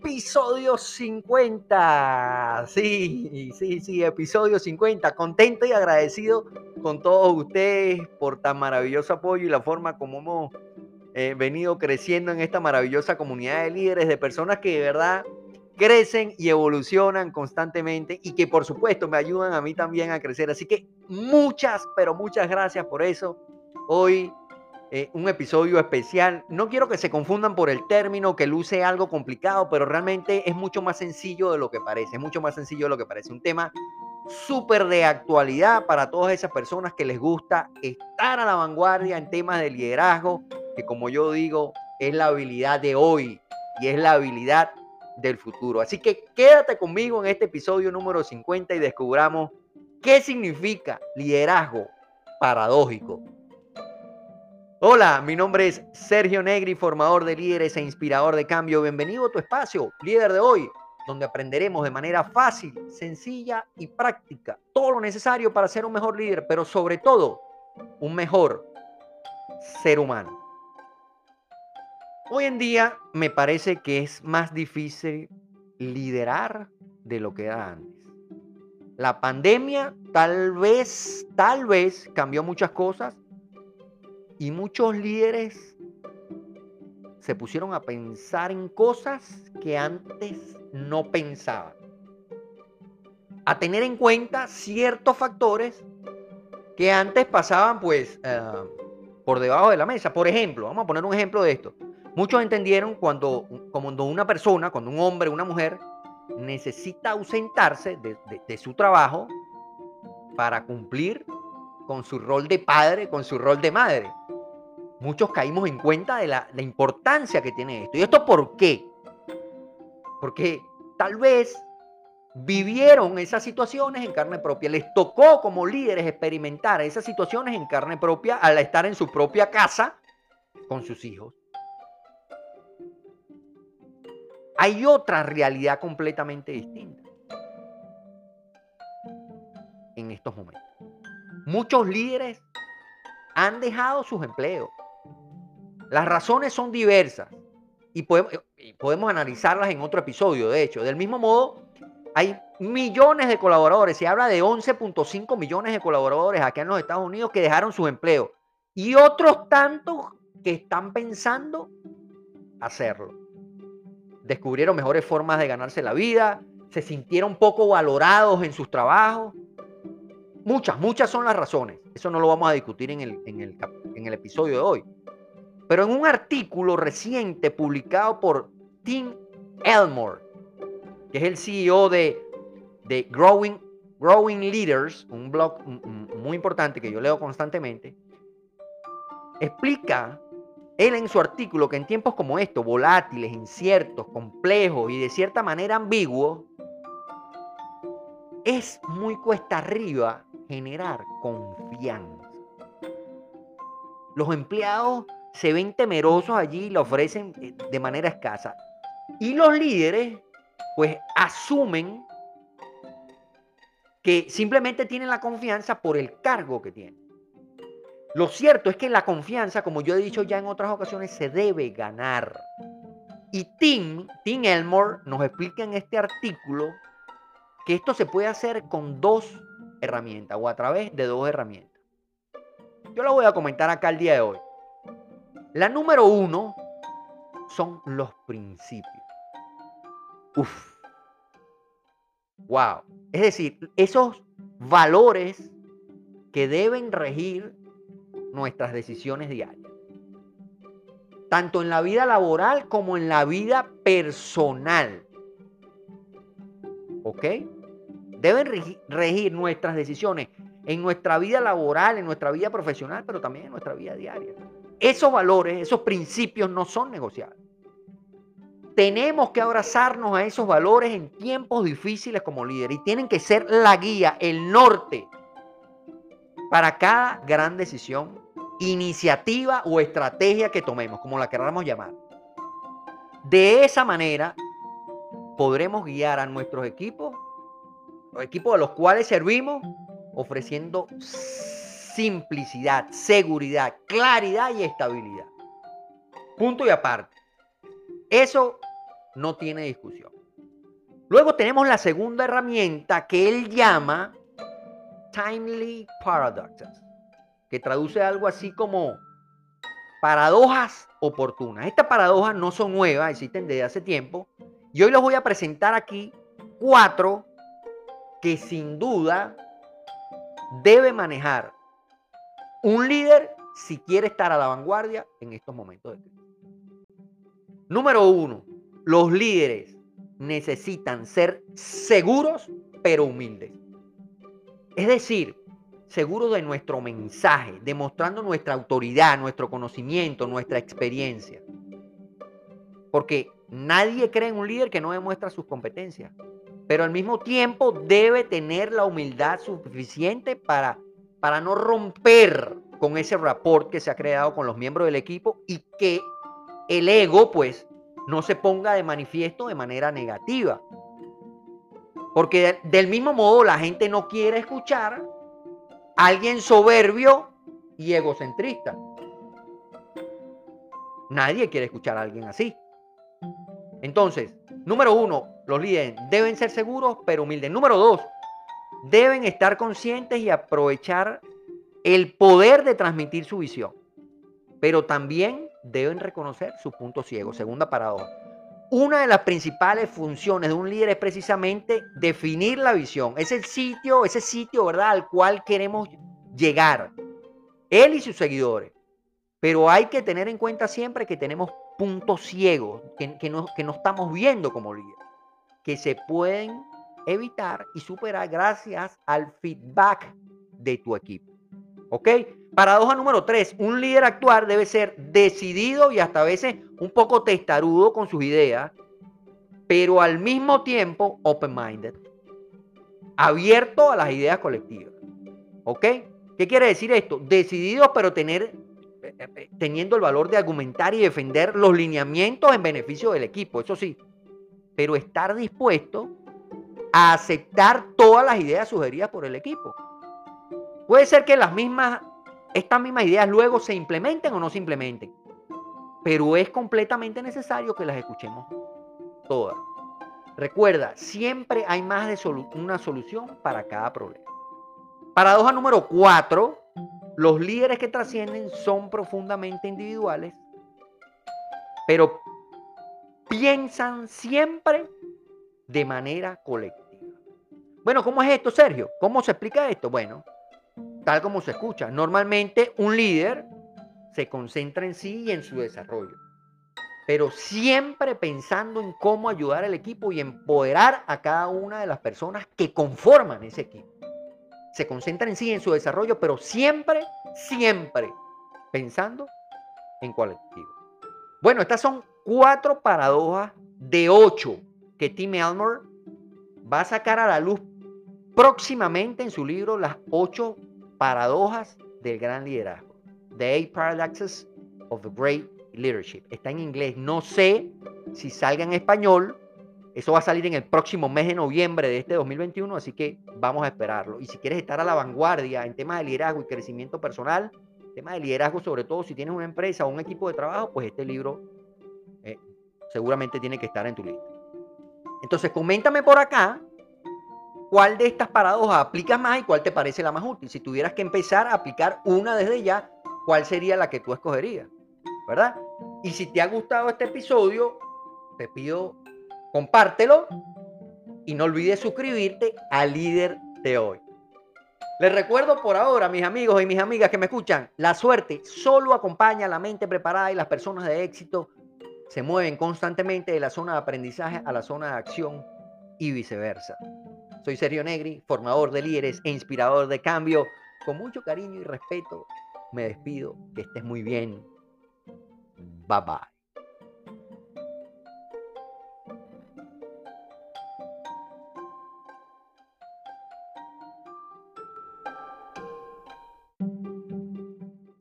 Episodio 50. Sí, sí, sí, episodio 50. Contento y agradecido con todos ustedes por tan maravilloso apoyo y la forma como hemos eh, venido creciendo en esta maravillosa comunidad de líderes, de personas que de verdad crecen y evolucionan constantemente y que por supuesto me ayudan a mí también a crecer. Así que muchas, pero muchas gracias por eso. Hoy eh, un episodio especial. No quiero que se confundan por el término, que luce algo complicado, pero realmente es mucho más sencillo de lo que parece, es mucho más sencillo de lo que parece. Un tema súper de actualidad para todas esas personas que les gusta estar a la vanguardia en temas de liderazgo, que como yo digo, es la habilidad de hoy y es la habilidad del futuro. Así que quédate conmigo en este episodio número 50 y descubramos qué significa liderazgo paradójico. Hola, mi nombre es Sergio Negri, formador de líderes e inspirador de cambio. Bienvenido a tu espacio, líder de hoy, donde aprenderemos de manera fácil, sencilla y práctica todo lo necesario para ser un mejor líder, pero sobre todo un mejor ser humano. Hoy en día me parece que es más difícil liderar de lo que era antes. La pandemia tal vez, tal vez cambió muchas cosas, y muchos líderes se pusieron a pensar en cosas que antes no pensaban. A tener en cuenta ciertos factores que antes pasaban pues eh, por debajo de la mesa. Por ejemplo, vamos a poner un ejemplo de esto. Muchos entendieron cuando, cuando una persona, cuando un hombre, una mujer, necesita ausentarse de su trabajo para cumplir con su rol de padre, con su rol de madre muchos caímos en cuenta de la, importancia que tiene esto. ¿Y esto por qué? Porque tal vez vivieron esas situaciones en carne propia. Les tocó como líderes experimentar esas situaciones en carne propia al estar en su propia casa con sus hijos. Hay otra realidad completamente distinta en estos momentos. Muchos líderes han dejado sus empleos. Las razones son diversas y podemos, analizarlas en otro episodio, de hecho. Del mismo modo, hay millones de colaboradores. Se habla de 11.5 millones de colaboradores acá en los Estados Unidos que dejaron sus empleos. Y otros tantos que están pensando hacerlo. Descubrieron mejores formas de ganarse la vida, se sintieron poco valorados en sus trabajos. Muchas, muchas son las razones. Eso no lo vamos a discutir en el, en el, en el episodio de hoy. Pero en un artículo reciente publicado por Tim Elmore, que es el CEO de, de Growing, Growing Leaders, un blog muy importante que yo leo constantemente, explica él en su artículo que en tiempos como estos, volátiles, inciertos, complejos y de cierta manera ambiguos, es muy cuesta arriba generar confianza. Los empleados se ven temerosos allí y lo ofrecen eh, de manera escasa. Y los líderes, pues, asumen que simplemente tienen la confianza por el cargo que tienen. Lo cierto es que la confianza, como yo he dicho ya en otras ocasiones, se debe ganar. Y Tim, Tim Elmore nos explica en este artículo que esto se puede hacer con dos herramientas o a través de dos herramientas. Yo lo voy a comentar acá el día de hoy. La número uno son los principios. Uf. Wow. Es decir, esos valores que deben regir nuestras decisiones diarias. Tanto en la vida laboral como en la vida personal. ¿Ok? Deben regir nuestras decisiones en nuestra vida laboral, en nuestra vida profesional, pero también en nuestra vida diaria. Esos valores, esos principios no son negociables. Tenemos que abrazarnos a esos valores en tiempos difíciles como líder y tienen que ser la guía, el norte para cada gran decisión, iniciativa o estrategia que tomemos, como la queramos llamar. De esa manera podremos guiar a nuestros equipos, los equipos a los cuales servimos, ofreciendo simplicidad, seguridad, claridad y estabilidad. Punto y aparte. Eso no tiene discusión. Luego tenemos la segunda herramienta que él llama timely paradoxes, que traduce algo así como paradojas oportunas. Estas paradojas no son nuevas, existen desde hace tiempo. Y hoy les voy a presentar aquí cuatro que sin duda debe manejar un líder si quiere estar a la vanguardia en estos momentos de crisis. Número uno, los líderes necesitan ser seguros pero humildes. Es decir, seguros de nuestro mensaje, demostrando nuestra autoridad, nuestro conocimiento, nuestra experiencia. Porque nadie cree en un líder que no demuestra sus competencias, pero al mismo tiempo debe tener la humildad suficiente para, para no romper con ese rapport que se ha creado con los miembros del equipo y que el ego, pues, no se ponga de manifiesto de manera negativa. Porque del mismo modo la gente no quiere escuchar a alguien soberbio y egocentrista. Nadie quiere escuchar a alguien así. Entonces, número uno, los líderes deben ser seguros pero humildes. Número dos, deben estar conscientes y aprovechar el poder de transmitir su visión. Pero también deben reconocer sus puntos ciegos. Segunda paradoja. Una de las principales funciones de un líder es precisamente definir la visión. Es el sitio, ese sitio, ¿verdad?, al cual queremos llegar. Él y sus seguidores. Pero hay que tener en cuenta siempre que tenemos puntos ciegos que, no, que no estamos viendo como líder, que se pueden evitar y superar gracias al feedback de tu equipo. ¿Ok? Paradoja número tres, un líder actuar debe ser decidido y hasta a veces un poco testarudo con sus ideas, pero al mismo tiempo open-minded, abierto a las ideas colectivas. ¿Ok? ¿Qué quiere decir esto? Decidido pero tener, eh, eh, teniendo el valor de argumentar y defender los lineamientos en beneficio del equipo, eso sí, pero estar dispuesto a aceptar todas las ideas sugeridas por el equipo. Puede ser que las mismas, estas mismas ideas luego se implementen o no se implementen, pero es completamente necesario que las escuchemos todas. Recuerda, siempre hay más de una solución para cada problema. Paradoja número cuatro, los líderes que trascienden son profundamente individuales, pero piensan siempre de manera colectiva. Bueno, ¿cómo es esto, Sergio? ¿Cómo se explica esto? Bueno, tal como se escucha. Normalmente un líder se concentra en sí y en su desarrollo, pero siempre pensando en cómo ayudar al equipo y empoderar a cada una de las personas que conforman ese equipo. Se concentra en sí y en su desarrollo, pero siempre, siempre pensando en colectivo. Bueno, estas son cuatro paradojas de ocho que Tim Elmore va a sacar a la luz próximamente en su libro Las ocho paradojas del gran liderazgo. The Eight Paradoxes of the Great Leadership. Está en inglés. No sé si salga en español. Eso va a salir en el próximo mes de noviembre de este 2021, así que vamos a esperarlo. Y si quieres estar a la vanguardia en temas de liderazgo y crecimiento personal, temas de liderazgo sobre todo si tienes una empresa o un equipo de trabajo, pues este libro seguramente tiene que estar en tu lista. Entonces, coméntame por acá ¿Cuál de estas paradojas aplicas más y cuál te parece la más útil? Si tuvieras que empezar a aplicar una desde ya, ¿cuál sería la que tú escogerías? ¿Verdad? Y si te ha gustado este episodio, te pido compártelo y no olvides suscribirte al líder de hoy. Les recuerdo por ahora, mis amigos y mis amigas que me escuchan, la suerte solo acompaña a la mente preparada y las personas de éxito se mueven constantemente de la zona de aprendizaje a la zona de acción y viceversa. Soy Sergio Negri, formador de líderes e inspirador de cambio. Con mucho cariño y respeto, me despido. Que estés muy bien. Bye bye.